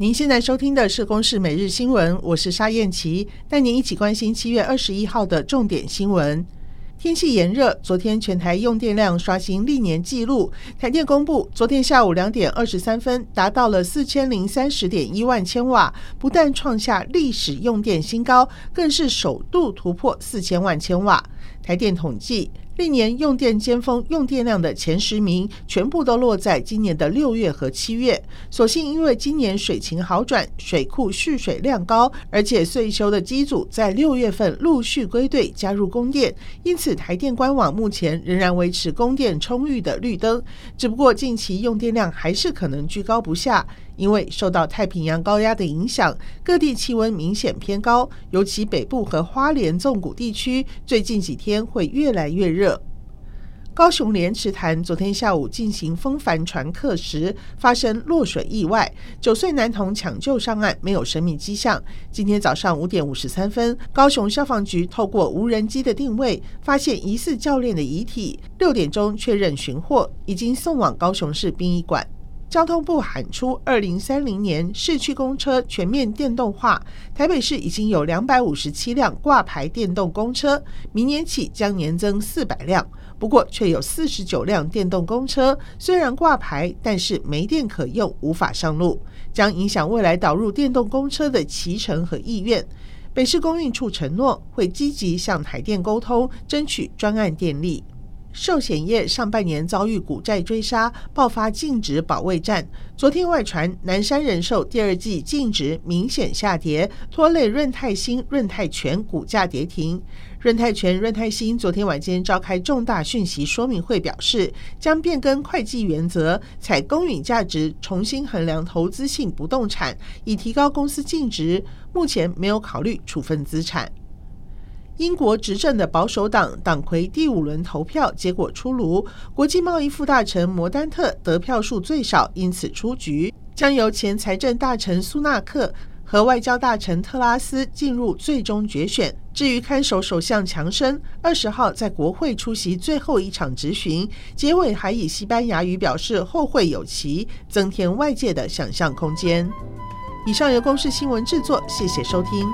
您现在收听的是《公视每日新闻》，我是沙燕琪，带您一起关心七月二十一号的重点新闻。天气炎热，昨天全台用电量刷新历年纪录。台电公布，昨天下午两点二十三分，达到了四千零三十点一万千瓦，不但创下历史用电新高，更是首度突破四千万千瓦。台电统计。历年用电尖峰用电量的前十名，全部都落在今年的六月和七月。所幸因为今年水情好转，水库蓄水量高，而且岁修的机组在六月份陆续归队加入供电，因此台电官网目前仍然维持供电充裕的绿灯。只不过近期用电量还是可能居高不下。因为受到太平洋高压的影响，各地气温明显偏高，尤其北部和花莲纵谷地区，最近几天会越来越热。高雄莲池潭昨天下午进行风帆船客时发生落水意外，九岁男童抢救上岸，没有生命迹象。今天早上五点五十三分，高雄消防局透过无人机的定位，发现疑似教练的遗体。六点钟确认寻获，已经送往高雄市殡仪馆。交通部喊出，二零三零年市区公车全面电动化。台北市已经有两百五十七辆挂牌电动公车，明年起将年增四百辆。不过，却有四十九辆电动公车虽然挂牌，但是没电可用，无法上路，将影响未来导入电动公车的骑乘和意愿。北市公运处承诺会积极向台电沟通，争取专案电力。寿险业上半年遭遇股债追杀，爆发净值保卫战。昨天外传南山人寿第二季净值明显下跌，拖累润泰新、润泰全股价跌停。润泰全、润泰新昨天晚间召开重大讯息说明会，表示将变更会计原则，采公允价值重新衡量投资性不动产，以提高公司净值。目前没有考虑处分资产。英国执政的保守党党魁第五轮投票结果出炉，国际贸易副大臣摩丹特得票数最少，因此出局，将由前财政大臣苏纳克和外交大臣特拉斯进入最终决选。至于看守首相强生，二十号在国会出席最后一场质询，结尾还以西班牙语表示后会有期，增添外界的想象空间。以上由公视新闻制作，谢谢收听。